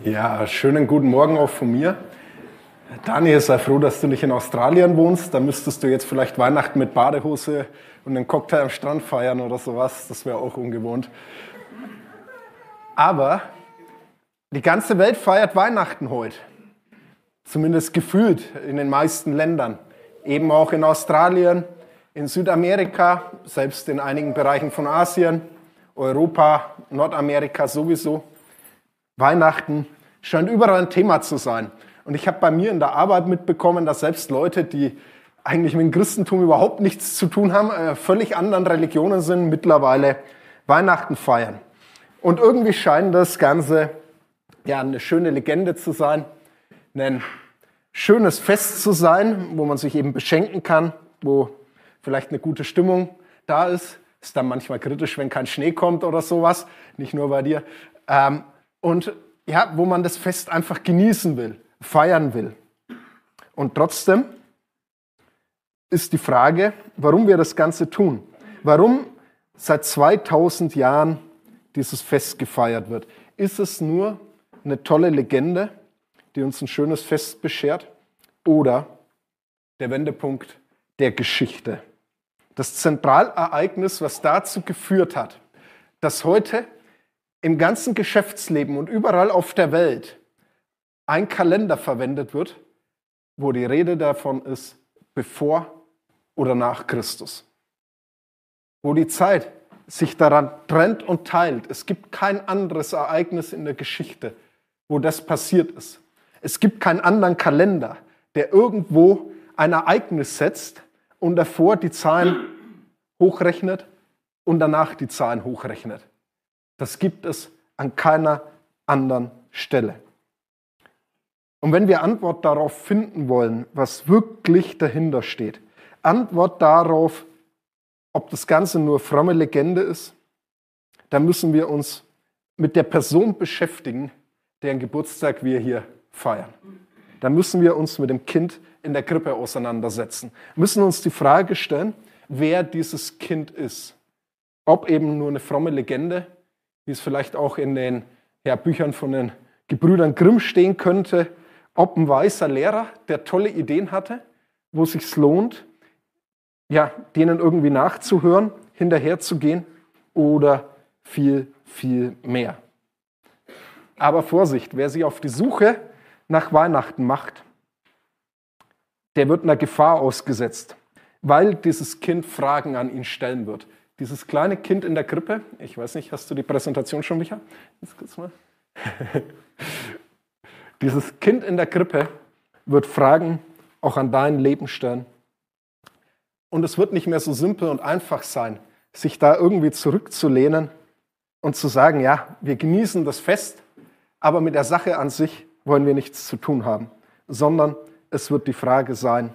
Ja, schönen guten Morgen auch von mir. Daniel, sei froh, dass du nicht in Australien wohnst. Da müsstest du jetzt vielleicht Weihnachten mit Badehose und einen Cocktail am Strand feiern oder sowas. Das wäre auch ungewohnt. Aber die ganze Welt feiert Weihnachten heute. Zumindest gefühlt in den meisten Ländern. Eben auch in Australien, in Südamerika, selbst in einigen Bereichen von Asien, Europa, Nordamerika sowieso. Weihnachten scheint überall ein Thema zu sein. Und ich habe bei mir in der Arbeit mitbekommen, dass selbst Leute, die eigentlich mit dem Christentum überhaupt nichts zu tun haben, äh, völlig anderen Religionen sind, mittlerweile Weihnachten feiern. Und irgendwie scheint das Ganze ja eine schöne Legende zu sein, ein schönes Fest zu sein, wo man sich eben beschenken kann, wo vielleicht eine gute Stimmung da ist. Ist dann manchmal kritisch, wenn kein Schnee kommt oder sowas, nicht nur bei dir. Ähm, und ja, wo man das Fest einfach genießen will, feiern will. Und trotzdem ist die Frage, warum wir das Ganze tun. Warum seit 2000 Jahren dieses Fest gefeiert wird. Ist es nur eine tolle Legende, die uns ein schönes Fest beschert? Oder der Wendepunkt der Geschichte? Das Zentralereignis, was dazu geführt hat, dass heute im ganzen Geschäftsleben und überall auf der Welt ein Kalender verwendet wird, wo die Rede davon ist, bevor oder nach Christus. Wo die Zeit sich daran trennt und teilt. Es gibt kein anderes Ereignis in der Geschichte, wo das passiert ist. Es gibt keinen anderen Kalender, der irgendwo ein Ereignis setzt und davor die Zahlen hochrechnet und danach die Zahlen hochrechnet. Das gibt es an keiner anderen Stelle. Und wenn wir Antwort darauf finden wollen, was wirklich dahinter steht, Antwort darauf, ob das Ganze nur fromme Legende ist, dann müssen wir uns mit der Person beschäftigen, deren Geburtstag wir hier feiern. Dann müssen wir uns mit dem Kind in der Krippe auseinandersetzen, müssen uns die Frage stellen, wer dieses Kind ist. Ob eben nur eine fromme Legende wie es vielleicht auch in den ja, Büchern von den Gebrüdern Grimm stehen könnte, ob ein weißer Lehrer, der tolle Ideen hatte, wo es sich lohnt, ja, denen irgendwie nachzuhören, hinterherzugehen oder viel, viel mehr. Aber Vorsicht, wer sich auf die Suche nach Weihnachten macht, der wird einer Gefahr ausgesetzt, weil dieses Kind Fragen an ihn stellen wird. Dieses kleine Kind in der Krippe, ich weiß nicht, hast du die Präsentation schon, Micha? Jetzt kurz mal. Dieses Kind in der Krippe wird Fragen auch an dein Leben stellen. Und es wird nicht mehr so simpel und einfach sein, sich da irgendwie zurückzulehnen und zu sagen, ja, wir genießen das Fest, aber mit der Sache an sich wollen wir nichts zu tun haben, sondern es wird die Frage sein,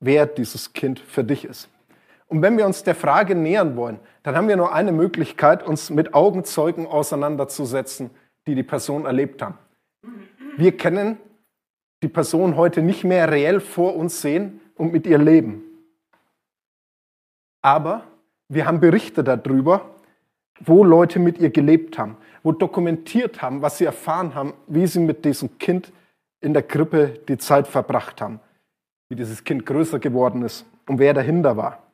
wer dieses Kind für dich ist. Und wenn wir uns der Frage nähern wollen, dann haben wir nur eine Möglichkeit, uns mit Augenzeugen auseinanderzusetzen, die die Person erlebt haben. Wir kennen die Person heute nicht mehr reell vor uns sehen und mit ihr leben. Aber wir haben Berichte darüber, wo Leute mit ihr gelebt haben, wo dokumentiert haben, was sie erfahren haben, wie sie mit diesem Kind in der Krippe die Zeit verbracht haben, wie dieses Kind größer geworden ist und wer dahinter war.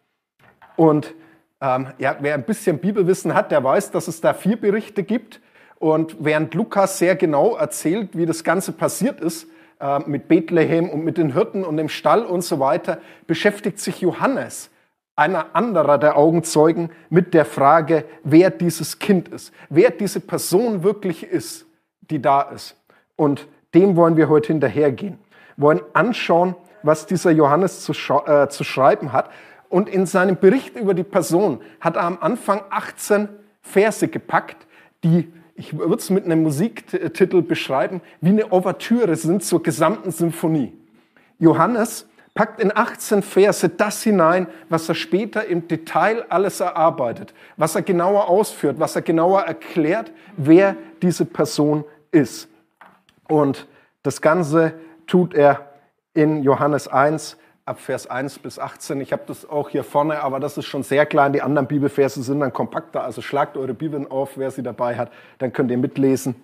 Und ähm, ja, wer ein bisschen Bibelwissen hat, der weiß, dass es da vier Berichte gibt. Und während Lukas sehr genau erzählt, wie das Ganze passiert ist, äh, mit Bethlehem und mit den Hirten und dem Stall und so weiter, beschäftigt sich Johannes, einer anderer der Augenzeugen, mit der Frage, wer dieses Kind ist, wer diese Person wirklich ist, die da ist. Und dem wollen wir heute hinterhergehen. Wollen anschauen, was dieser Johannes zu, äh, zu schreiben hat und in seinem Bericht über die Person hat er am Anfang 18 Verse gepackt, die, ich würde es mit einem Musiktitel beschreiben, wie eine Ouvertüre sind zur gesamten Symphonie. Johannes packt in 18 Verse das hinein, was er später im Detail alles erarbeitet, was er genauer ausführt, was er genauer erklärt, wer diese Person ist. Und das Ganze tut er in Johannes 1, ab Vers 1 bis 18. Ich habe das auch hier vorne, aber das ist schon sehr klein. Die anderen Bibelverse sind dann kompakter. Also schlagt eure Bibeln auf, wer sie dabei hat, dann könnt ihr mitlesen.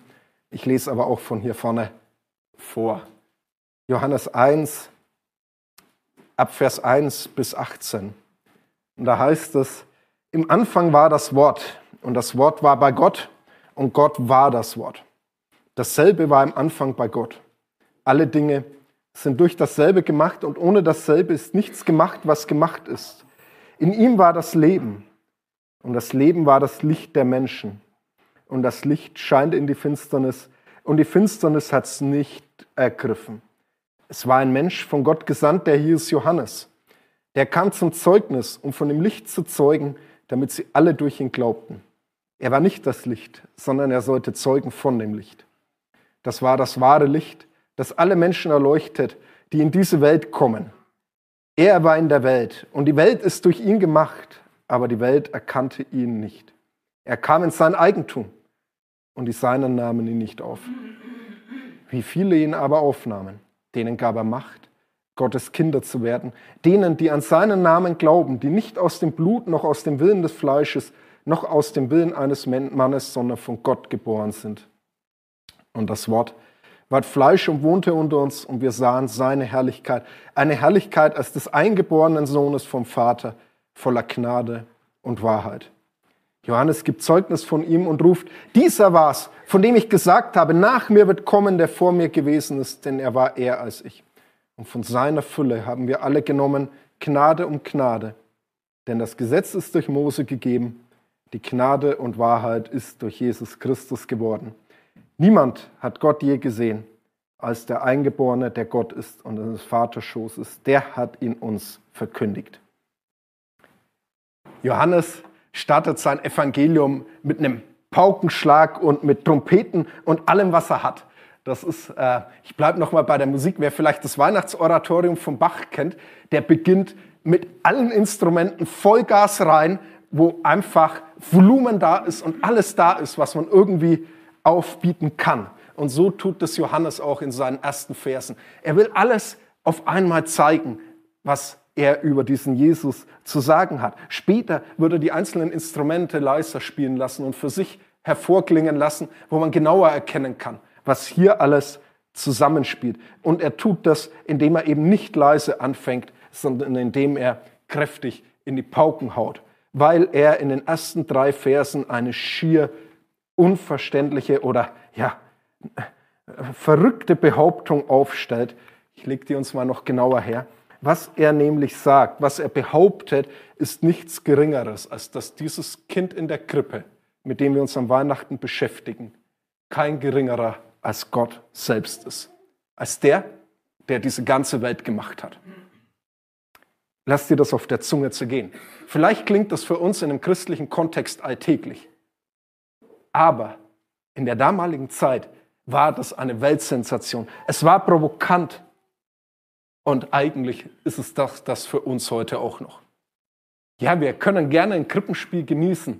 Ich lese aber auch von hier vorne vor. Johannes 1, ab Vers 1 bis 18. Und da heißt es, im Anfang war das Wort und das Wort war bei Gott und Gott war das Wort. Dasselbe war im Anfang bei Gott. Alle Dinge sind durch dasselbe gemacht und ohne dasselbe ist nichts gemacht, was gemacht ist. In ihm war das Leben und das Leben war das Licht der Menschen. Und das Licht scheint in die Finsternis und die Finsternis hat es nicht ergriffen. Es war ein Mensch von Gott gesandt, der hieß Johannes. Der kam zum Zeugnis, um von dem Licht zu zeugen, damit sie alle durch ihn glaubten. Er war nicht das Licht, sondern er sollte zeugen von dem Licht. Das war das wahre Licht, das alle Menschen erleuchtet, die in diese Welt kommen. Er war in der Welt und die Welt ist durch ihn gemacht, aber die Welt erkannte ihn nicht. Er kam in sein Eigentum und die Seinen nahmen ihn nicht auf. Wie viele ihn aber aufnahmen, denen gab er Macht, Gottes Kinder zu werden, denen, die an seinen Namen glauben, die nicht aus dem Blut noch aus dem Willen des Fleisches noch aus dem Willen eines Mannes, sondern von Gott geboren sind. Und das Wort ward Fleisch und wohnte unter uns und wir sahen seine Herrlichkeit, eine Herrlichkeit als des eingeborenen Sohnes vom Vater, voller Gnade und Wahrheit. Johannes gibt Zeugnis von ihm und ruft, dieser war's, von dem ich gesagt habe, nach mir wird kommen, der vor mir gewesen ist, denn er war eher als ich. Und von seiner Fülle haben wir alle genommen, Gnade um Gnade. Denn das Gesetz ist durch Mose gegeben, die Gnade und Wahrheit ist durch Jesus Christus geworden. Niemand hat Gott je gesehen als der Eingeborene, der Gott ist und des Vaters Schoß ist. Der hat ihn uns verkündigt. Johannes startet sein Evangelium mit einem Paukenschlag und mit Trompeten und allem, was er hat. Das ist, äh, ich bleibe nochmal bei der Musik. Wer vielleicht das Weihnachtsoratorium von Bach kennt, der beginnt mit allen Instrumenten Vollgas rein, wo einfach Volumen da ist und alles da ist, was man irgendwie aufbieten kann. Und so tut das Johannes auch in seinen ersten Versen. Er will alles auf einmal zeigen, was er über diesen Jesus zu sagen hat. Später würde er die einzelnen Instrumente leiser spielen lassen und für sich hervorklingen lassen, wo man genauer erkennen kann, was hier alles zusammenspielt. Und er tut das, indem er eben nicht leise anfängt, sondern indem er kräftig in die Pauken haut, weil er in den ersten drei Versen eine schier unverständliche oder ja, verrückte Behauptung aufstellt. Ich lege die uns mal noch genauer her. Was er nämlich sagt, was er behauptet, ist nichts Geringeres, als dass dieses Kind in der Krippe, mit dem wir uns am Weihnachten beschäftigen, kein geringerer als Gott selbst ist. Als der, der diese ganze Welt gemacht hat. Lass dir das auf der Zunge zergehen. Vielleicht klingt das für uns in einem christlichen Kontext alltäglich. Aber in der damaligen Zeit war das eine Weltsensation. Es war provokant. Und eigentlich ist es das, das für uns heute auch noch. Ja, wir können gerne ein Krippenspiel genießen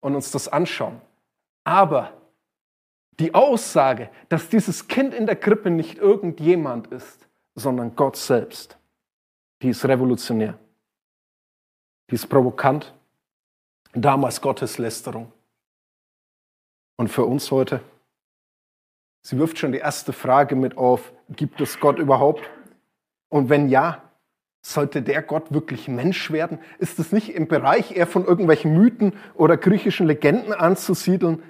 und uns das anschauen. Aber die Aussage, dass dieses Kind in der Krippe nicht irgendjemand ist, sondern Gott selbst, die ist revolutionär. Die ist provokant. Damals Gotteslästerung. Und für uns heute, sie wirft schon die erste Frage mit auf, gibt es Gott überhaupt? Und wenn ja, sollte der Gott wirklich Mensch werden? Ist es nicht im Bereich eher von irgendwelchen Mythen oder griechischen Legenden anzusiedeln,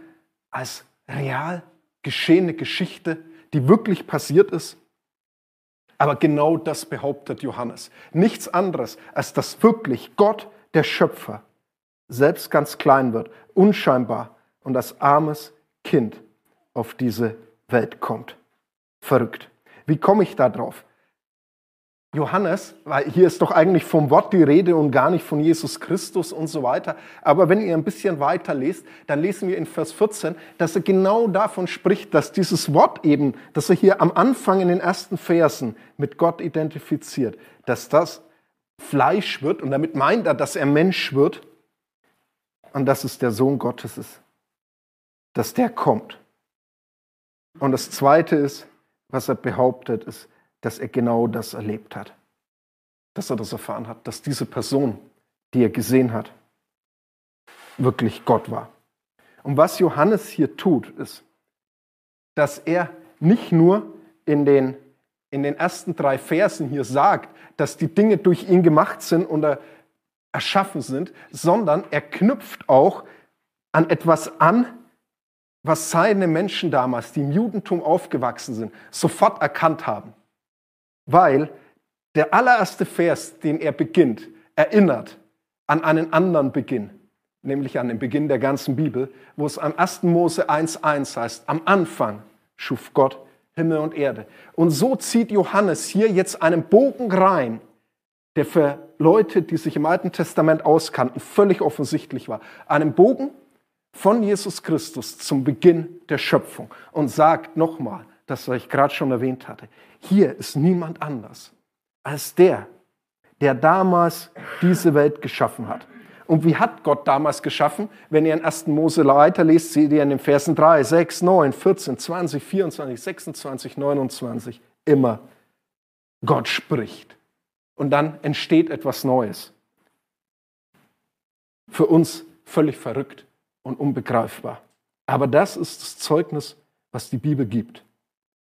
als real geschehene Geschichte, die wirklich passiert ist? Aber genau das behauptet Johannes. Nichts anderes, als dass wirklich Gott, der Schöpfer, selbst ganz klein wird, unscheinbar und als armes Kind auf diese Welt kommt. Verrückt. Wie komme ich da drauf? Johannes, weil hier ist doch eigentlich vom Wort die Rede und gar nicht von Jesus Christus und so weiter. Aber wenn ihr ein bisschen weiter lest, dann lesen wir in Vers 14, dass er genau davon spricht, dass dieses Wort eben, das er hier am Anfang in den ersten Versen mit Gott identifiziert, dass das Fleisch wird und damit meint er, dass er Mensch wird und dass es der Sohn Gottes ist, dass der kommt. Und das Zweite ist, was er behauptet, ist, dass er genau das erlebt hat. Dass er das erfahren hat, dass diese Person, die er gesehen hat, wirklich Gott war. Und was Johannes hier tut, ist, dass er nicht nur in den, in den ersten drei Versen hier sagt, dass die Dinge durch ihn gemacht sind und erschaffen sind, sondern er knüpft auch an etwas an, was seine Menschen damals, die im Judentum aufgewachsen sind, sofort erkannt haben. Weil der allererste Vers, den er beginnt, erinnert an einen anderen Beginn, nämlich an den Beginn der ganzen Bibel, wo es am 1. Mose 1.1 heißt, am Anfang schuf Gott Himmel und Erde. Und so zieht Johannes hier jetzt einen Bogen rein, der für Leute, die sich im Alten Testament auskannten, völlig offensichtlich war. Einen Bogen von Jesus Christus zum Beginn der Schöpfung und sagt nochmal, das, was ich gerade schon erwähnt hatte, hier ist niemand anders als der, der damals diese Welt geschaffen hat. Und wie hat Gott damals geschaffen? Wenn ihr in 1. Mose weiterlest, seht ihr in den Versen 3, 6, 9, 14, 20, 24, 26, 29 immer Gott spricht. Und dann entsteht etwas Neues. Für uns völlig verrückt und unbegreifbar. Aber das ist das Zeugnis, was die Bibel gibt.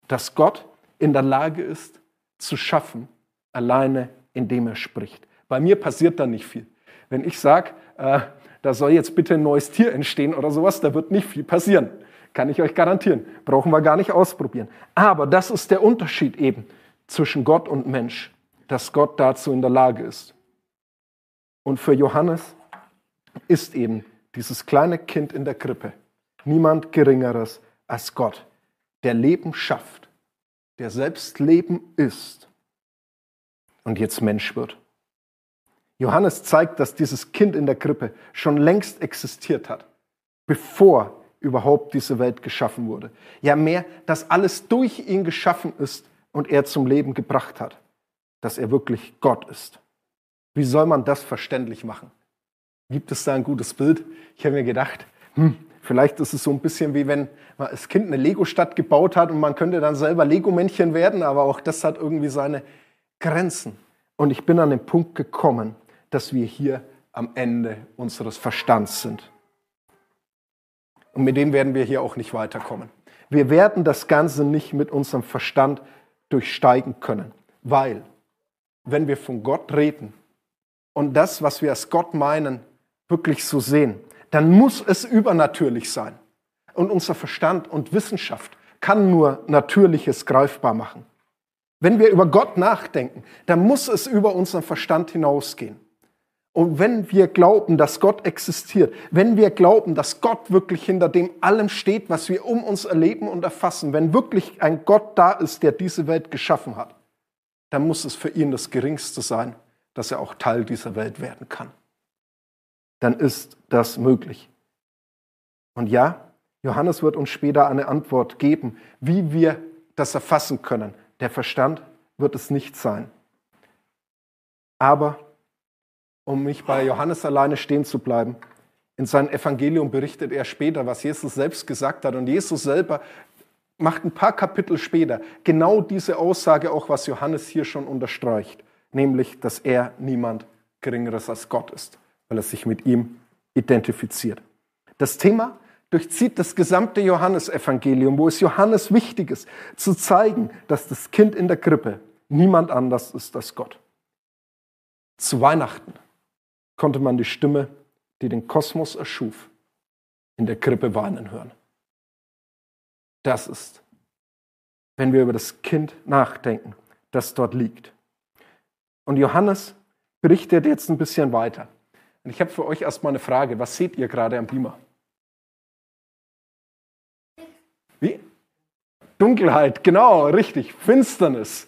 Dass Gott in der Lage ist, zu schaffen, alleine indem er spricht. Bei mir passiert da nicht viel. Wenn ich sage, äh, da soll jetzt bitte ein neues Tier entstehen oder sowas, da wird nicht viel passieren. Kann ich euch garantieren. Brauchen wir gar nicht ausprobieren. Aber das ist der Unterschied eben zwischen Gott und Mensch, dass Gott dazu in der Lage ist. Und für Johannes ist eben dieses kleine Kind in der Krippe niemand Geringeres als Gott, der Leben schafft, der selbst Leben ist und jetzt Mensch wird. Johannes zeigt, dass dieses Kind in der Krippe schon längst existiert hat, bevor überhaupt diese Welt geschaffen wurde. Ja, mehr, dass alles durch ihn geschaffen ist und er zum Leben gebracht hat, dass er wirklich Gott ist. Wie soll man das verständlich machen? Gibt es da ein gutes Bild? Ich habe mir gedacht, hm, vielleicht ist es so ein bisschen wie wenn man als Kind eine Lego-Stadt gebaut hat und man könnte dann selber Lego-Männchen werden, aber auch das hat irgendwie seine Grenzen. Und ich bin an den Punkt gekommen, dass wir hier am Ende unseres Verstands sind. Und mit dem werden wir hier auch nicht weiterkommen. Wir werden das Ganze nicht mit unserem Verstand durchsteigen können, weil wenn wir von Gott reden und das, was wir als Gott meinen, wirklich so sehen, dann muss es übernatürlich sein. Und unser Verstand und Wissenschaft kann nur Natürliches greifbar machen. Wenn wir über Gott nachdenken, dann muss es über unseren Verstand hinausgehen. Und wenn wir glauben, dass Gott existiert, wenn wir glauben, dass Gott wirklich hinter dem allem steht, was wir um uns erleben und erfassen, wenn wirklich ein Gott da ist, der diese Welt geschaffen hat, dann muss es für ihn das Geringste sein, dass er auch Teil dieser Welt werden kann. Dann ist das möglich. Und ja, Johannes wird uns später eine Antwort geben, wie wir das erfassen können. Der Verstand wird es nicht sein. Aber um nicht bei Johannes alleine stehen zu bleiben. In seinem Evangelium berichtet er später, was Jesus selbst gesagt hat. Und Jesus selber macht ein paar Kapitel später genau diese Aussage auch, was Johannes hier schon unterstreicht, nämlich, dass er niemand Geringeres als Gott ist, weil er sich mit ihm identifiziert. Das Thema durchzieht das gesamte Johannesevangelium, wo es Johannes wichtig ist, zu zeigen, dass das Kind in der Krippe niemand anders ist als Gott. Zu Weihnachten konnte man die Stimme, die den Kosmos erschuf, in der Krippe weinen hören. Das ist, wenn wir über das Kind nachdenken, das dort liegt. Und Johannes berichtet jetzt ein bisschen weiter. Und ich habe für euch erstmal eine Frage. Was seht ihr gerade am Beamer? Wie? Dunkelheit, genau, richtig. Finsternis.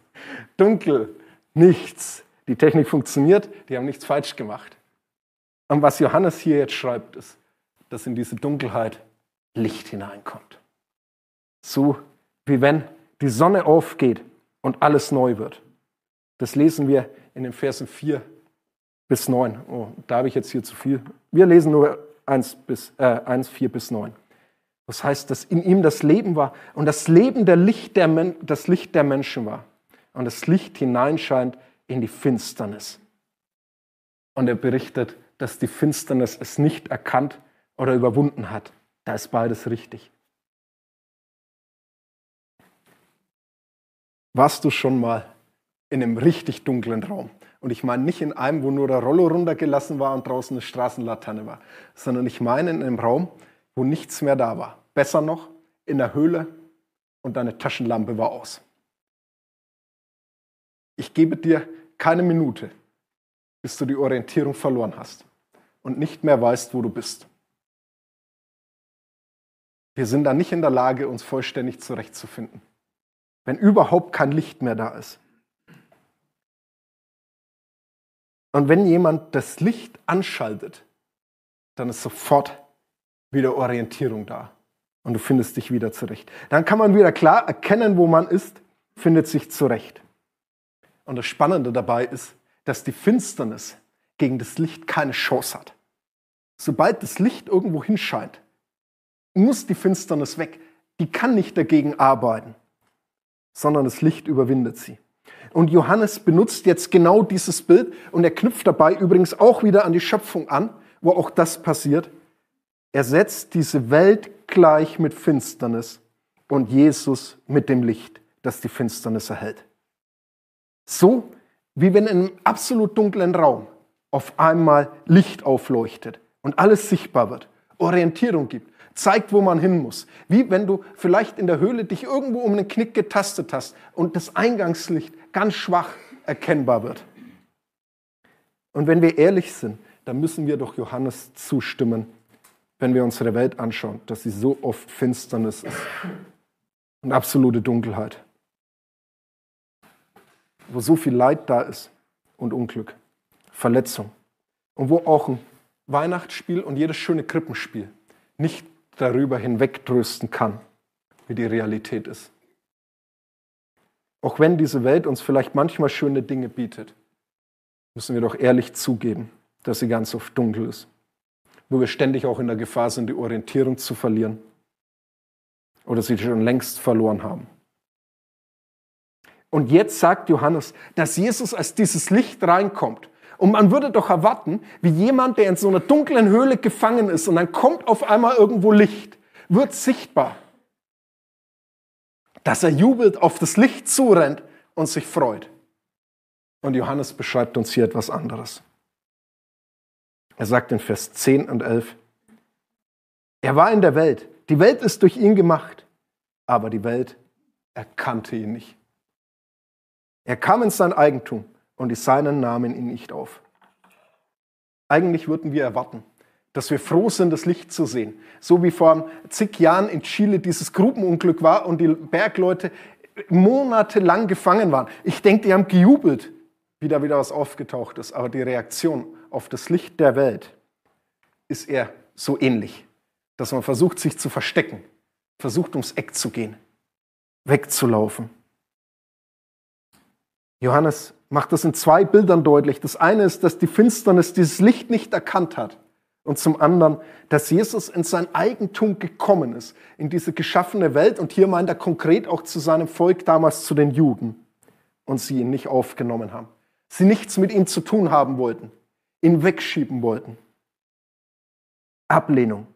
Dunkel, nichts. Die Technik funktioniert, die haben nichts falsch gemacht. Und was Johannes hier jetzt schreibt, ist, dass in diese Dunkelheit Licht hineinkommt. So wie wenn die Sonne aufgeht und alles neu wird. Das lesen wir in den Versen 4 bis 9. Oh, da habe ich jetzt hier zu viel. Wir lesen nur 1, bis, äh, 1 4 bis 9. Das heißt, dass in ihm das Leben war und das Leben der Licht der das Licht der Menschen war. Und das Licht hineinscheint in die Finsternis. Und er berichtet, dass die Finsternis es nicht erkannt oder überwunden hat. Da ist beides richtig. Warst du schon mal in einem richtig dunklen Raum? Und ich meine nicht in einem, wo nur der Rollo runtergelassen war und draußen eine Straßenlaterne war, sondern ich meine in einem Raum, wo nichts mehr da war. Besser noch, in der Höhle und deine Taschenlampe war aus. Ich gebe dir keine Minute, bis du die Orientierung verloren hast und nicht mehr weißt, wo du bist. Wir sind da nicht in der Lage, uns vollständig zurechtzufinden, wenn überhaupt kein Licht mehr da ist. Und wenn jemand das Licht anschaltet, dann ist sofort wieder Orientierung da und du findest dich wieder zurecht. Dann kann man wieder klar erkennen, wo man ist, findet sich zurecht. Und das Spannende dabei ist, dass die Finsternis gegen das Licht keine Chance hat. Sobald das Licht irgendwo hinscheint, muss die Finsternis weg. Die kann nicht dagegen arbeiten, sondern das Licht überwindet sie. Und Johannes benutzt jetzt genau dieses Bild und er knüpft dabei übrigens auch wieder an die Schöpfung an, wo auch das passiert. Er setzt diese Welt gleich mit Finsternis und Jesus mit dem Licht, das die Finsternis erhält. So wie wenn in einem absolut dunklen Raum auf einmal Licht aufleuchtet und alles sichtbar wird, Orientierung gibt, zeigt, wo man hin muss. Wie wenn du vielleicht in der Höhle dich irgendwo um einen Knick getastet hast und das Eingangslicht ganz schwach erkennbar wird. Und wenn wir ehrlich sind, dann müssen wir doch Johannes zustimmen, wenn wir unsere Welt anschauen, dass sie so oft Finsternis ist und absolute Dunkelheit wo so viel Leid da ist und Unglück, Verletzung. Und wo auch ein Weihnachtsspiel und jedes schöne Krippenspiel nicht darüber hinwegtrösten kann, wie die Realität ist. Auch wenn diese Welt uns vielleicht manchmal schöne Dinge bietet, müssen wir doch ehrlich zugeben, dass sie ganz oft dunkel ist, wo wir ständig auch in der Gefahr sind, die Orientierung zu verlieren oder sie schon längst verloren haben. Und jetzt sagt Johannes, dass Jesus als dieses Licht reinkommt. Und man würde doch erwarten, wie jemand, der in so einer dunklen Höhle gefangen ist und dann kommt auf einmal irgendwo Licht, wird sichtbar, dass er jubelt, auf das Licht zurennt und sich freut. Und Johannes beschreibt uns hier etwas anderes. Er sagt in Vers 10 und 11, er war in der Welt, die Welt ist durch ihn gemacht, aber die Welt erkannte ihn nicht. Er kam in sein Eigentum und die Seinen nahmen ihn nicht auf. Eigentlich würden wir erwarten, dass wir froh sind, das Licht zu sehen. So wie vor zig Jahren in Chile dieses Grubenunglück war und die Bergleute monatelang gefangen waren. Ich denke, die haben gejubelt, wie da wieder was aufgetaucht ist. Aber die Reaktion auf das Licht der Welt ist eher so ähnlich, dass man versucht, sich zu verstecken, versucht, ums Eck zu gehen, wegzulaufen. Johannes macht das in zwei Bildern deutlich. Das eine ist, dass die Finsternis dieses Licht nicht erkannt hat. Und zum anderen, dass Jesus in sein Eigentum gekommen ist, in diese geschaffene Welt. Und hier meint er konkret auch zu seinem Volk, damals zu den Juden. Und sie ihn nicht aufgenommen haben. Sie nichts mit ihm zu tun haben wollten. Ihn wegschieben wollten. Ablehnung.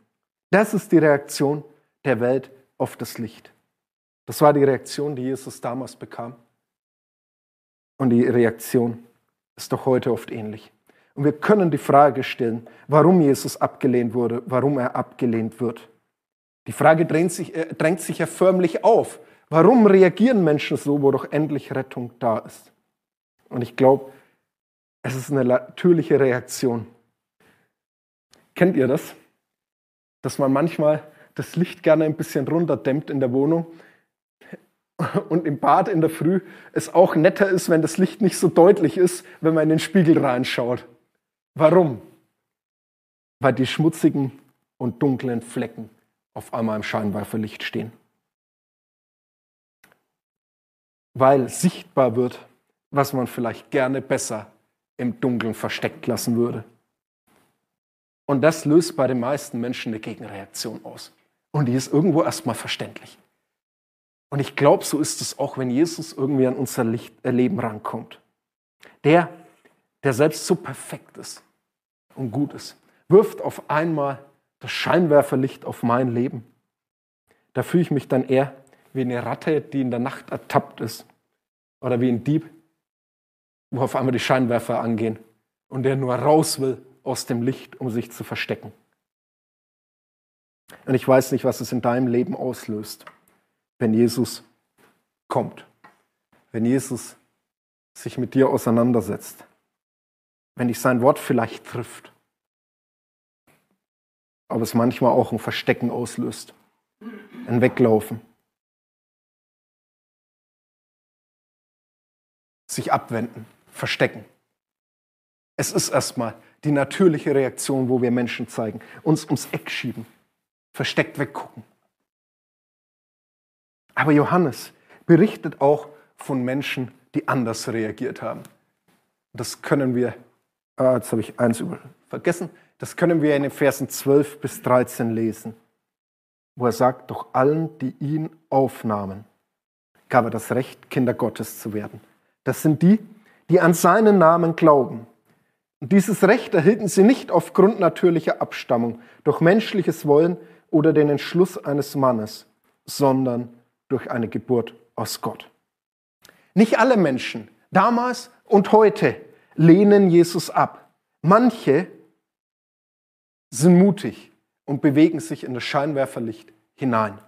Das ist die Reaktion der Welt auf das Licht. Das war die Reaktion, die Jesus damals bekam. Und die Reaktion ist doch heute oft ähnlich. Und wir können die Frage stellen, warum Jesus abgelehnt wurde, warum er abgelehnt wird. Die Frage drängt sich, äh, drängt sich ja förmlich auf. Warum reagieren Menschen so, wo doch endlich Rettung da ist? Und ich glaube, es ist eine natürliche Reaktion. Kennt ihr das? Dass man manchmal das Licht gerne ein bisschen runterdämmt in der Wohnung, und im Bad in der Früh es auch netter ist, wenn das Licht nicht so deutlich ist, wenn man in den Spiegel reinschaut. Warum? Weil die schmutzigen und dunklen Flecken auf einmal im Scheinwerferlicht stehen. Weil sichtbar wird, was man vielleicht gerne besser im Dunkeln versteckt lassen würde. Und das löst bei den meisten Menschen eine Gegenreaktion aus. Und die ist irgendwo erstmal verständlich. Und ich glaube, so ist es auch, wenn Jesus irgendwie an unser äh, Leben rankommt. Der, der selbst so perfekt ist und gut ist, wirft auf einmal das Scheinwerferlicht auf mein Leben. Da fühle ich mich dann eher wie eine Ratte, die in der Nacht ertappt ist Oder wie ein Dieb, wo auf einmal die Scheinwerfer angehen und der nur raus will aus dem Licht, um sich zu verstecken. Und ich weiß nicht, was es in deinem Leben auslöst, wenn Jesus kommt, wenn Jesus sich mit dir auseinandersetzt, wenn dich sein Wort vielleicht trifft, aber es manchmal auch ein Verstecken auslöst, ein Weglaufen, sich abwenden, verstecken. Es ist erstmal die natürliche Reaktion, wo wir Menschen zeigen, uns ums Eck schieben, versteckt weggucken. Aber Johannes berichtet auch von Menschen, die anders reagiert haben. Das können wir, ah, jetzt habe ich eins vergessen, das können wir in den Versen 12 bis 13 lesen, wo er sagt, doch allen, die ihn aufnahmen, gab er das Recht, Kinder Gottes zu werden. Das sind die, die an seinen Namen glauben. Und dieses Recht erhielten sie nicht aufgrund natürlicher Abstammung, durch menschliches Wollen oder den Entschluss eines Mannes, sondern durch eine Geburt aus Gott. Nicht alle Menschen, damals und heute, lehnen Jesus ab. Manche sind mutig und bewegen sich in das Scheinwerferlicht hinein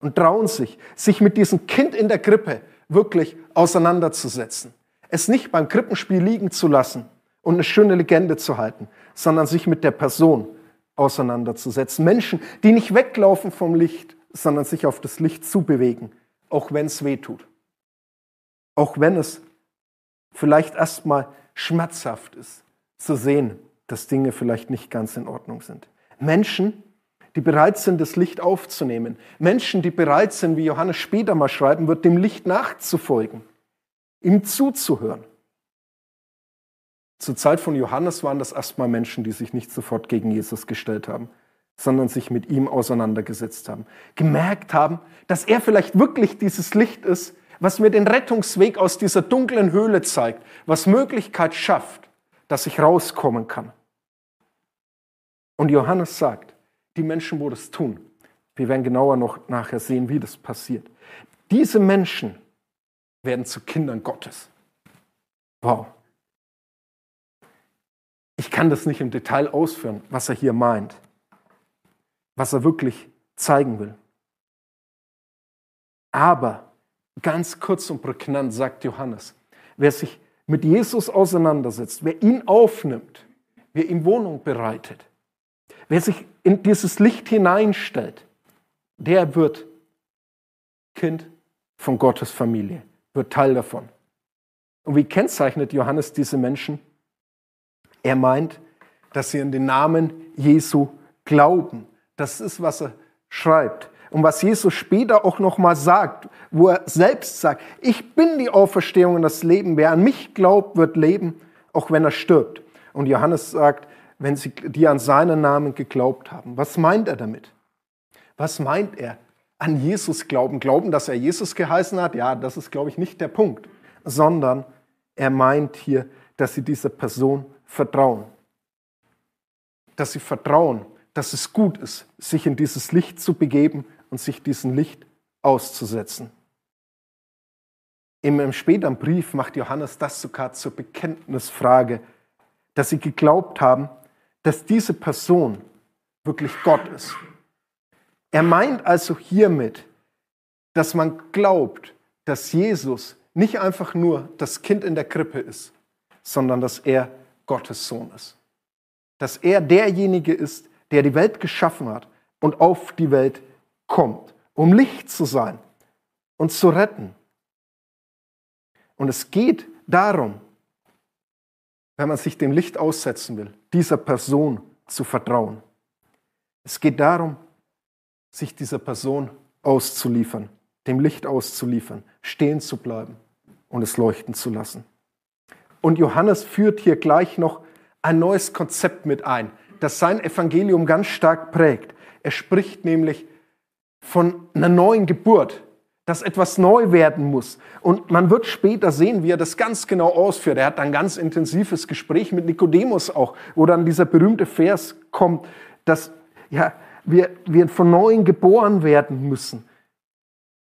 und trauen sich, sich mit diesem Kind in der Krippe wirklich auseinanderzusetzen. Es nicht beim Krippenspiel liegen zu lassen und eine schöne Legende zu halten, sondern sich mit der Person auseinanderzusetzen. Menschen, die nicht weglaufen vom Licht, sondern sich auf das Licht zubewegen, auch wenn es weh tut. Auch wenn es vielleicht erstmal schmerzhaft ist, zu sehen, dass Dinge vielleicht nicht ganz in Ordnung sind. Menschen, die bereit sind, das Licht aufzunehmen. Menschen, die bereit sind, wie Johannes später mal schreiben wird, dem Licht nachzufolgen, ihm zuzuhören. Zur Zeit von Johannes waren das erstmal Menschen, die sich nicht sofort gegen Jesus gestellt haben, sondern sich mit ihm auseinandergesetzt haben, gemerkt haben, dass er vielleicht wirklich dieses Licht ist, was mir den Rettungsweg aus dieser dunklen Höhle zeigt, was Möglichkeit schafft, dass ich rauskommen kann. Und Johannes sagt, die Menschen, wo das tun, wir werden genauer noch nachher sehen, wie das passiert. Diese Menschen werden zu Kindern Gottes. Wow. Ich kann das nicht im Detail ausführen, was er hier meint, was er wirklich zeigen will. Aber Ganz kurz und prägnant sagt Johannes, wer sich mit Jesus auseinandersetzt, wer ihn aufnimmt, wer ihm Wohnung bereitet, wer sich in dieses Licht hineinstellt, der wird Kind von Gottes Familie, wird Teil davon. Und wie kennzeichnet Johannes diese Menschen? Er meint, dass sie an den Namen Jesu glauben. Das ist, was er schreibt. Und was Jesus später auch nochmal sagt, wo er selbst sagt, ich bin die Auferstehung und das Leben. Wer an mich glaubt, wird leben, auch wenn er stirbt. Und Johannes sagt, wenn sie die an seinen Namen geglaubt haben. Was meint er damit? Was meint er? An Jesus glauben. Glauben, dass er Jesus geheißen hat? Ja, das ist, glaube ich, nicht der Punkt. Sondern er meint hier, dass sie dieser Person vertrauen. Dass sie vertrauen, dass es gut ist, sich in dieses Licht zu begeben und sich diesem Licht auszusetzen. Im späteren Brief macht Johannes das sogar zur Bekenntnisfrage, dass sie geglaubt haben, dass diese Person wirklich Gott ist. Er meint also hiermit, dass man glaubt, dass Jesus nicht einfach nur das Kind in der Krippe ist, sondern dass er Gottes Sohn ist. Dass er derjenige ist, der die Welt geschaffen hat und auf die Welt kommt, um Licht zu sein und zu retten. Und es geht darum, wenn man sich dem Licht aussetzen will, dieser Person zu vertrauen. Es geht darum, sich dieser Person auszuliefern, dem Licht auszuliefern, stehen zu bleiben und es leuchten zu lassen. Und Johannes führt hier gleich noch ein neues Konzept mit ein, das sein Evangelium ganz stark prägt. Er spricht nämlich von einer neuen Geburt, dass etwas neu werden muss. Und man wird später sehen, wie er das ganz genau ausführt. Er hat ein ganz intensives Gespräch mit Nikodemus auch, wo dann dieser berühmte Vers kommt, dass ja, wir, wir von neuem geboren werden müssen.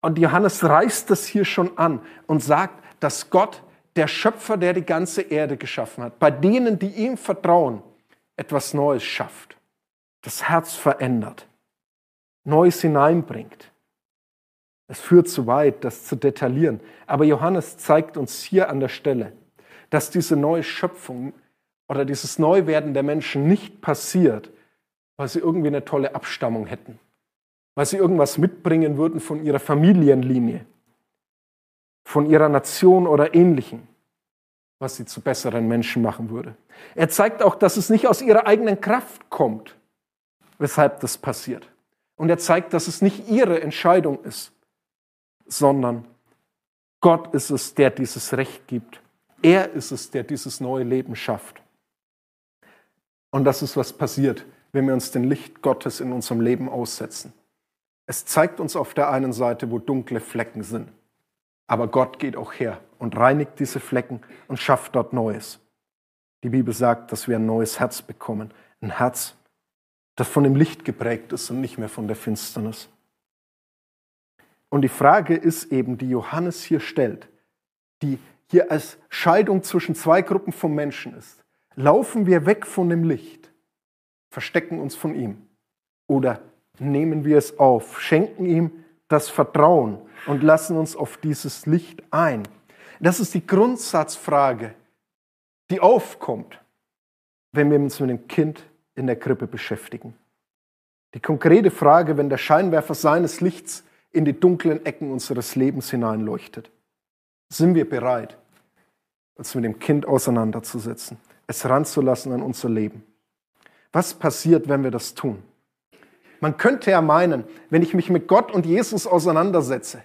Und Johannes reißt das hier schon an und sagt, dass Gott, der Schöpfer, der die ganze Erde geschaffen hat, bei denen, die ihm vertrauen, etwas Neues schafft, das Herz verändert, Neues hineinbringt. Es führt zu weit, das zu detaillieren. Aber Johannes zeigt uns hier an der Stelle, dass diese neue Schöpfung oder dieses Neuwerden der Menschen nicht passiert, weil sie irgendwie eine tolle Abstammung hätten, weil sie irgendwas mitbringen würden von ihrer Familienlinie, von ihrer Nation oder ähnlichem, was sie zu besseren Menschen machen würde. Er zeigt auch, dass es nicht aus ihrer eigenen Kraft kommt, weshalb das passiert. Und er zeigt, dass es nicht ihre Entscheidung ist, sondern Gott ist es, der dieses Recht gibt. Er ist es, der dieses neue Leben schafft. Und das ist, was passiert, wenn wir uns dem Licht Gottes in unserem Leben aussetzen. Es zeigt uns auf der einen Seite, wo dunkle Flecken sind. Aber Gott geht auch her und reinigt diese Flecken und schafft dort Neues. Die Bibel sagt, dass wir ein neues Herz bekommen. Ein Herz, das von dem Licht geprägt ist und nicht mehr von der Finsternis. Und die Frage ist eben, die Johannes hier stellt, die hier als Scheidung zwischen zwei Gruppen von Menschen ist. Laufen wir weg von dem Licht, verstecken uns von ihm oder nehmen wir es auf, schenken ihm das Vertrauen und lassen uns auf dieses Licht ein? Das ist die Grundsatzfrage, die aufkommt, wenn wir uns mit dem Kind in der Krippe beschäftigen. Die konkrete Frage, wenn der Scheinwerfer seines Lichts in die dunklen Ecken unseres Lebens hineinleuchtet. Sind wir bereit, uns mit dem Kind auseinanderzusetzen, es ranzulassen an unser Leben? Was passiert, wenn wir das tun? Man könnte ja meinen, wenn ich mich mit Gott und Jesus auseinandersetze,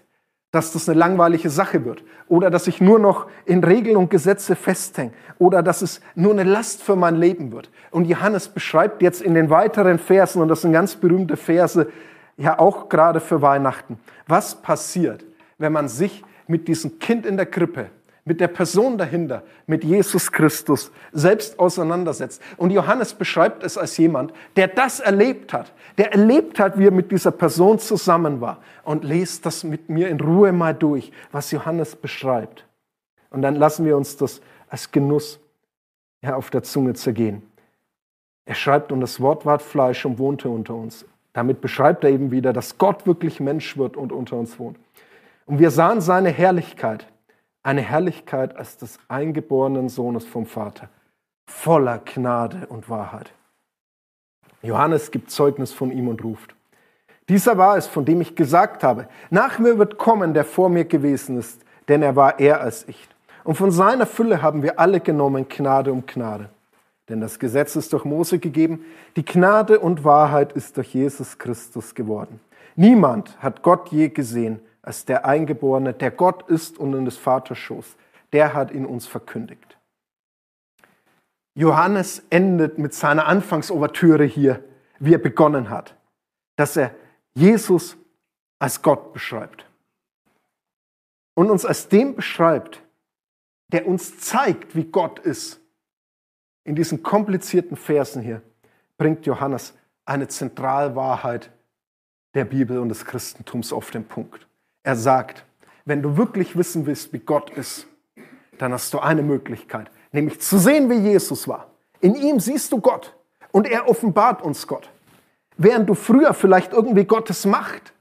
dass das eine langweilige Sache wird oder dass ich nur noch in Regeln und Gesetze festhänge oder dass es nur eine Last für mein Leben wird. Und Johannes beschreibt jetzt in den weiteren Versen, und das sind ganz berühmte Verse, ja auch gerade für Weihnachten. Was passiert, wenn man sich mit diesem Kind in der Krippe, mit der Person dahinter, mit Jesus Christus selbst auseinandersetzt? Und Johannes beschreibt es als jemand, der das erlebt hat, der erlebt hat, wie er mit dieser Person zusammen war. Und lest das mit mir in Ruhe mal durch, was Johannes beschreibt. Und dann lassen wir uns das als Genuss ja, auf der Zunge zergehen. Er schreibt, und das Wort ward Fleisch und wohnte unter uns. Damit beschreibt er eben wieder, dass Gott wirklich Mensch wird und unter uns wohnt. Und wir sahen seine Herrlichkeit, eine Herrlichkeit als des eingeborenen Sohnes vom Vater, voller Gnade und Wahrheit. Johannes gibt Zeugnis von ihm und ruft, dieser war es, von dem ich gesagt habe, nach mir wird kommen, der vor mir gewesen ist, denn er war eher als ich. Und von seiner Fülle haben wir alle genommen, Gnade um Gnade. Denn das Gesetz ist durch Mose gegeben, die Gnade und Wahrheit ist durch Jesus Christus geworden. Niemand hat Gott je gesehen als der Eingeborene, der Gott ist und in des Vaters Schoß. Der hat ihn uns verkündigt. Johannes endet mit seiner Anfangsovertüre hier, wie er begonnen hat, dass er Jesus als Gott beschreibt und uns als dem beschreibt, der uns zeigt, wie Gott ist in diesen komplizierten Versen hier bringt Johannes eine Zentralwahrheit der Bibel und des Christentums auf den Punkt. Er sagt, wenn du wirklich wissen willst, wie Gott ist, dann hast du eine Möglichkeit, nämlich zu sehen, wie Jesus war. In ihm siehst du Gott und er offenbart uns Gott. Während du früher vielleicht irgendwie Gottes Macht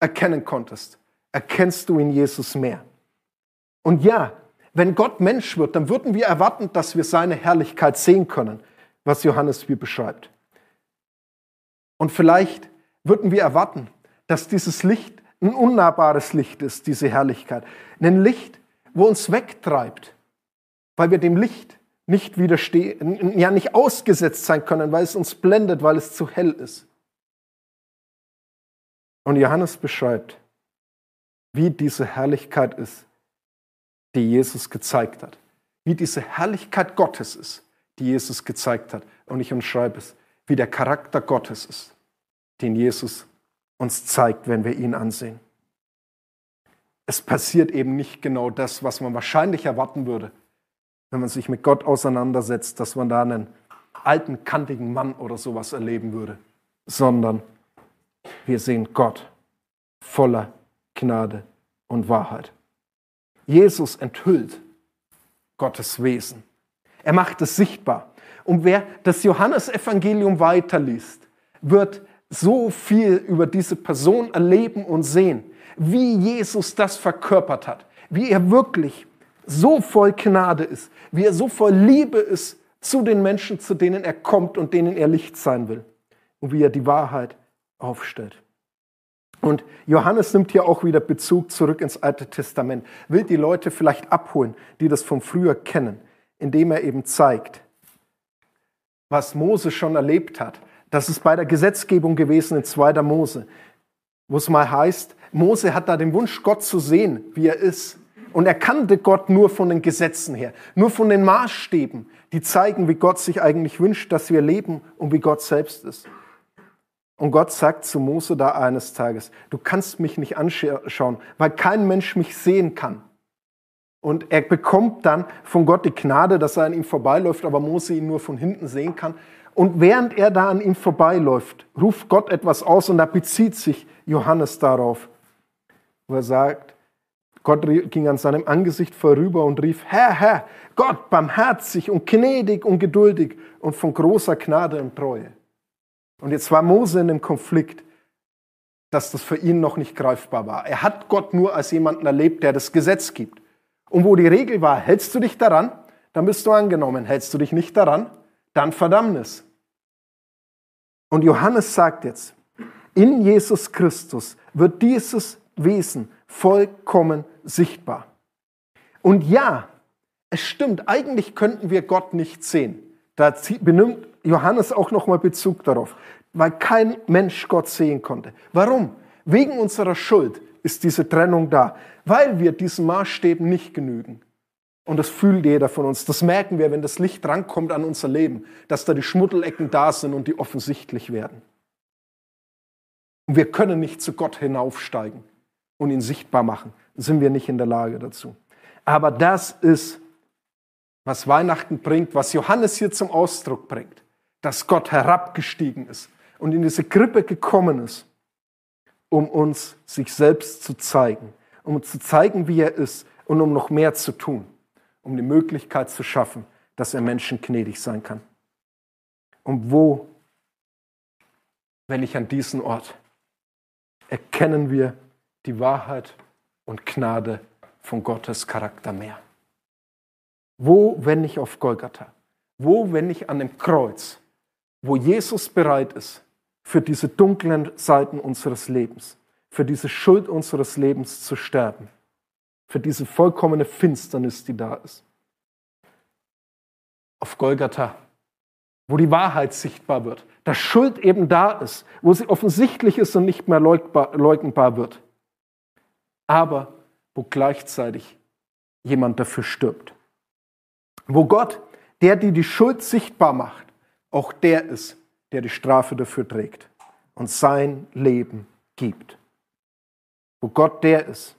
erkennen konntest, erkennst du in Jesus mehr. Und ja, wenn Gott Mensch wird, dann würden wir erwarten, dass wir seine Herrlichkeit sehen können, was Johannes hier beschreibt. Und vielleicht würden wir erwarten, dass dieses Licht ein unnahbares Licht ist, diese Herrlichkeit. Ein Licht, wo uns wegtreibt, weil wir dem Licht nicht widerstehen, ja nicht ausgesetzt sein können, weil es uns blendet, weil es zu hell ist. Und Johannes beschreibt, wie diese Herrlichkeit ist, die Jesus gezeigt hat. Wie diese Herrlichkeit Gottes ist, die Jesus gezeigt hat. Und ich umschreibe es, wie der Charakter Gottes ist, den Jesus uns zeigt, wenn wir ihn ansehen. Es passiert eben nicht genau das, was man wahrscheinlich erwarten würde, wenn man sich mit Gott auseinandersetzt, dass man da einen alten, kantigen Mann oder sowas erleben würde, sondern wir sehen Gott voller Gnade und Wahrheit. Jesus enthüllt Gottes Wesen. Er macht es sichtbar. Und wer das Johannesevangelium weiterliest, wird so viel über diese Person erleben und sehen, wie Jesus das verkörpert hat, wie er wirklich so voll Gnade ist, wie er so voll Liebe ist zu den Menschen, zu denen er kommt und denen er Licht sein will und wie er die Wahrheit aufstellt. Und Johannes nimmt hier auch wieder Bezug zurück ins Alte Testament, will die Leute vielleicht abholen, die das von früher kennen, indem er eben zeigt, was Mose schon erlebt hat. Das ist bei der Gesetzgebung gewesen in 2. Mose, wo es mal heißt, Mose hat da den Wunsch, Gott zu sehen, wie er ist. Und er kannte Gott nur von den Gesetzen her, nur von den Maßstäben, die zeigen, wie Gott sich eigentlich wünscht, dass wir leben und wie Gott selbst ist. Und Gott sagt zu Mose da eines Tages, du kannst mich nicht anschauen, weil kein Mensch mich sehen kann. Und er bekommt dann von Gott die Gnade, dass er an ihm vorbeiläuft, aber Mose ihn nur von hinten sehen kann. Und während er da an ihm vorbeiläuft, ruft Gott etwas aus und da bezieht sich Johannes darauf, wo er sagt, Gott ging an seinem Angesicht vorüber und rief, Herr, Herr, Gott, barmherzig und gnädig und geduldig und von großer Gnade und Treue. Und jetzt war Mose in dem Konflikt, dass das für ihn noch nicht greifbar war. Er hat Gott nur als jemanden erlebt, der das Gesetz gibt. Und wo die Regel war, hältst du dich daran, dann bist du angenommen. Hältst du dich nicht daran, dann Verdammnis. Und Johannes sagt jetzt, in Jesus Christus wird dieses Wesen vollkommen sichtbar. Und ja, es stimmt, eigentlich könnten wir Gott nicht sehen. Da benimmt Johannes auch nochmal Bezug darauf, weil kein Mensch Gott sehen konnte. Warum? Wegen unserer Schuld ist diese Trennung da, weil wir diesen Maßstäben nicht genügen. Und das fühlt jeder von uns. Das merken wir, wenn das Licht rankommt an unser Leben, dass da die Schmuddelecken da sind und die offensichtlich werden. Und wir können nicht zu Gott hinaufsteigen und ihn sichtbar machen. Sind wir nicht in der Lage dazu. Aber das ist, was Weihnachten bringt, was Johannes hier zum Ausdruck bringt dass Gott herabgestiegen ist und in diese Krippe gekommen ist, um uns sich selbst zu zeigen, um uns zu zeigen, wie er ist und um noch mehr zu tun, um die Möglichkeit zu schaffen, dass er Menschen gnädig sein kann. Und wo, wenn ich an diesen Ort, erkennen wir die Wahrheit und Gnade von Gottes Charakter mehr? Wo, wenn nicht auf Golgatha? Wo, wenn nicht an dem Kreuz, wo Jesus bereit ist, für diese dunklen Seiten unseres Lebens, für diese Schuld unseres Lebens zu sterben, für diese vollkommene Finsternis, die da ist. Auf Golgatha, wo die Wahrheit sichtbar wird, dass Schuld eben da ist, wo sie offensichtlich ist und nicht mehr leugnbar wird, aber wo gleichzeitig jemand dafür stirbt. Wo Gott, der die die Schuld sichtbar macht, auch der ist, der die Strafe dafür trägt und sein Leben gibt. Wo Gott der ist,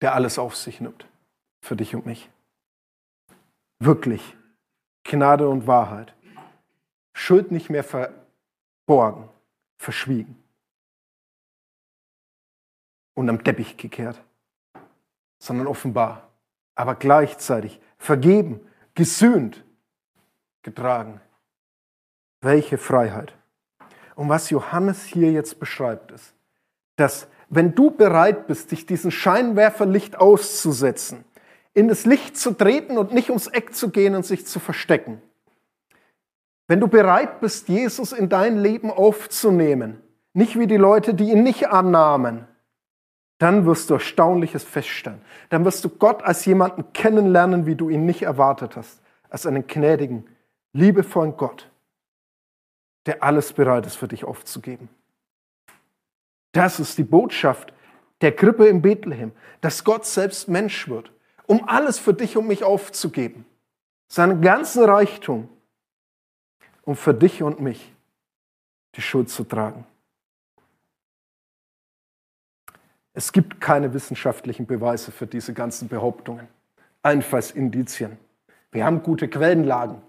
der alles auf sich nimmt, für dich und mich. Wirklich Gnade und Wahrheit. Schuld nicht mehr verborgen, verschwiegen und am Teppich gekehrt, sondern offenbar, aber gleichzeitig vergeben, gesühnt, getragen. Welche Freiheit. Und was Johannes hier jetzt beschreibt, ist, dass wenn du bereit bist, dich diesen Scheinwerferlicht auszusetzen, in das Licht zu treten und nicht ums Eck zu gehen und sich zu verstecken, wenn du bereit bist, Jesus in dein Leben aufzunehmen, nicht wie die Leute, die ihn nicht annahmen, dann wirst du Erstaunliches feststellen. Dann wirst du Gott als jemanden kennenlernen, wie du ihn nicht erwartet hast, als einen gnädigen, liebevollen Gott, der alles bereit ist für dich aufzugeben. Das ist die Botschaft der Krippe in Bethlehem, dass Gott selbst Mensch wird, um alles für dich und mich aufzugeben. Seinen ganzen Reichtum, um für dich und mich die Schuld zu tragen. Es gibt keine wissenschaftlichen Beweise für diese ganzen Behauptungen, Einfallsindizien. Wir haben gute Quellenlagen,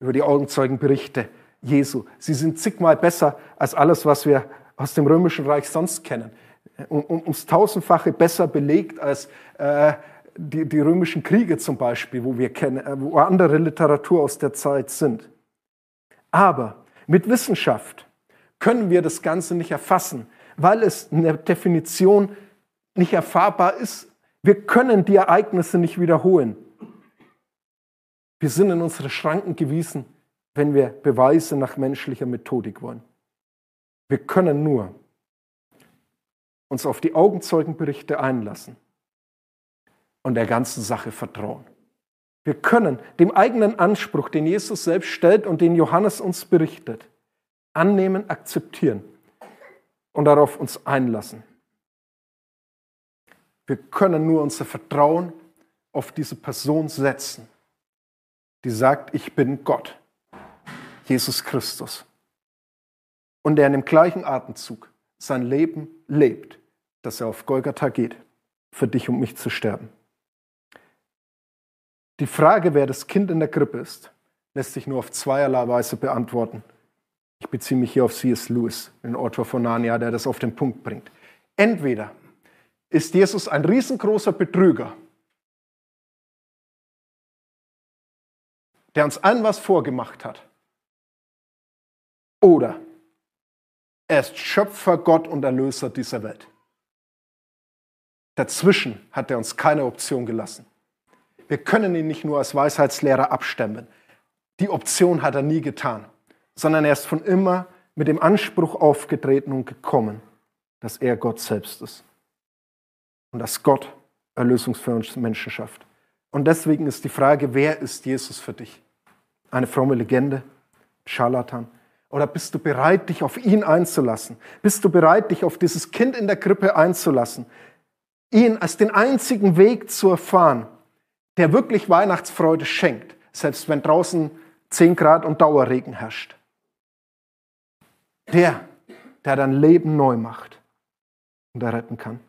über die Augenzeugenberichte Jesu. Sie sind zigmal besser als alles, was wir aus dem Römischen Reich sonst kennen. um, um, ums tausendfache besser belegt als äh, die, die römischen Kriege zum Beispiel, wo wir kennen, äh, wo andere Literatur aus der Zeit sind. Aber mit Wissenschaft können wir das Ganze nicht erfassen, weil es in der Definition nicht erfahrbar ist. Wir können die Ereignisse nicht wiederholen. Wir sind in unsere Schranken gewiesen, wenn wir Beweise nach menschlicher Methodik wollen. Wir können nur uns auf die Augenzeugenberichte einlassen und der ganzen Sache vertrauen. Wir können dem eigenen Anspruch, den Jesus selbst stellt und den Johannes uns berichtet, annehmen, akzeptieren und darauf uns einlassen. Wir können nur unser Vertrauen auf diese Person setzen, die sagt, ich bin Gott, Jesus Christus. Und der in dem gleichen Atemzug sein Leben lebt, dass er auf Golgatha geht, für dich und mich zu sterben. Die Frage, wer das Kind in der Krippe ist, lässt sich nur auf zweierlei Weise beantworten. Ich beziehe mich hier auf C.S. Lewis, den Autor von Narnia, der das auf den Punkt bringt. Entweder ist Jesus ein riesengroßer Betrüger, der uns allen was vorgemacht hat, oder er ist Schöpfer, Gott und Erlöser dieser Welt. Dazwischen hat er uns keine Option gelassen. Wir können ihn nicht nur als Weisheitslehrer abstemmen. Die Option hat er nie getan, sondern er ist von immer mit dem Anspruch aufgetreten und gekommen, dass er Gott selbst ist. Und dass Gott Erlösung für uns Menschen schafft. Und deswegen ist die Frage, wer ist Jesus für dich? Eine fromme Legende? Scharlatan? Oder bist du bereit, dich auf ihn einzulassen? Bist du bereit, dich auf dieses Kind in der Krippe einzulassen? Ihn als den einzigen Weg zu erfahren, der wirklich Weihnachtsfreude schenkt, selbst wenn draußen 10 Grad und Dauerregen herrscht. Der, der dein Leben neu macht und erretten kann.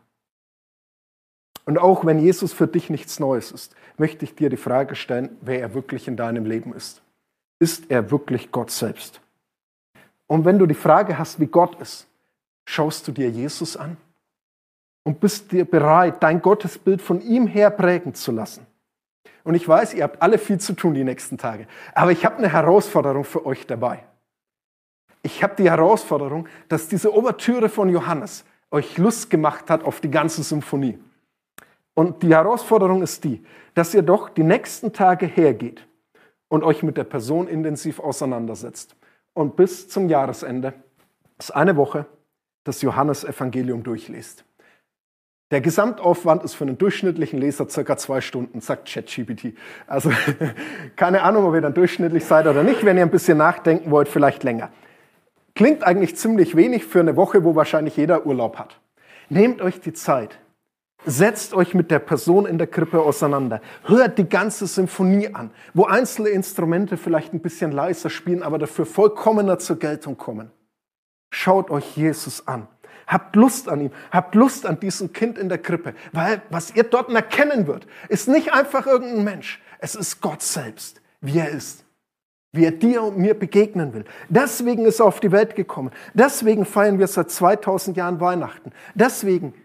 Und auch wenn Jesus für dich nichts Neues ist, möchte ich dir die Frage stellen, wer er wirklich in deinem Leben ist. Ist er wirklich Gott selbst? Und wenn du die Frage hast, wie Gott ist, schaust du dir Jesus an und bist dir bereit, dein Gottesbild von ihm her prägen zu lassen. Und ich weiß, ihr habt alle viel zu tun die nächsten Tage. Aber ich habe eine Herausforderung für euch dabei. Ich habe die Herausforderung, dass diese Obertüre von Johannes euch Lust gemacht hat auf die ganze Symphonie. Und die Herausforderung ist die, dass ihr doch die nächsten Tage hergeht und euch mit der Person intensiv auseinandersetzt. Und bis zum Jahresende ist eine Woche das Johannesevangelium durchlest. Der Gesamtaufwand ist für einen durchschnittlichen Leser circa zwei Stunden, sagt ChatGPT. Also keine Ahnung, ob ihr dann durchschnittlich seid oder nicht. Wenn ihr ein bisschen nachdenken wollt, vielleicht länger. Klingt eigentlich ziemlich wenig für eine Woche, wo wahrscheinlich jeder Urlaub hat. Nehmt euch die Zeit. Setzt euch mit der Person in der Krippe auseinander. Hört die ganze Symphonie an, wo einzelne Instrumente vielleicht ein bisschen leiser spielen, aber dafür vollkommener zur Geltung kommen. Schaut euch Jesus an. Habt Lust an ihm, habt Lust an diesem Kind in der Krippe, weil was ihr dort erkennen wird, ist nicht einfach irgendein Mensch, es ist Gott selbst, wie er ist, wie er dir und mir begegnen will. Deswegen ist er auf die Welt gekommen, deswegen feiern wir seit 2000 Jahren Weihnachten, deswegen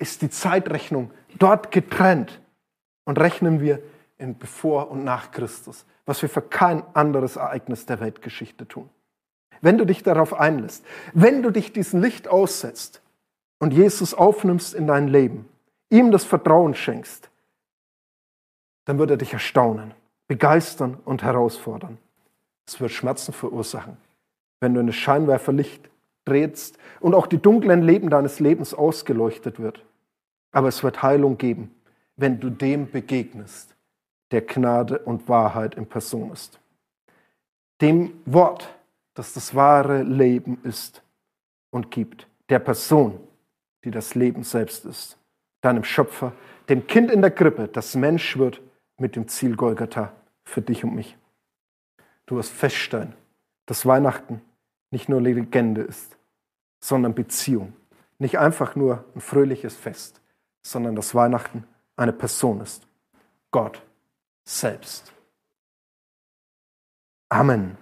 ist die Zeitrechnung dort getrennt und rechnen wir in bevor und nach Christus, was wir für kein anderes Ereignis der Weltgeschichte tun wenn du dich darauf einlässt, wenn du dich diesem Licht aussetzt und Jesus aufnimmst in dein Leben, ihm das Vertrauen schenkst, dann wird er dich erstaunen, begeistern und herausfordern. Es wird Schmerzen verursachen, wenn du in das Scheinwerferlicht drehst und auch die dunklen Leben deines Lebens ausgeleuchtet wird. Aber es wird Heilung geben, wenn du dem begegnest, der Gnade und Wahrheit in Person ist. Dem Wort, dass das wahre Leben ist und gibt. Der Person, die das Leben selbst ist. Deinem Schöpfer, dem Kind in der Krippe, das Mensch wird mit dem Ziel Golgatha für dich und mich. Du wirst feststellen, dass Weihnachten nicht nur Legende ist, sondern Beziehung. Nicht einfach nur ein fröhliches Fest, sondern dass Weihnachten eine Person ist. Gott selbst. Amen.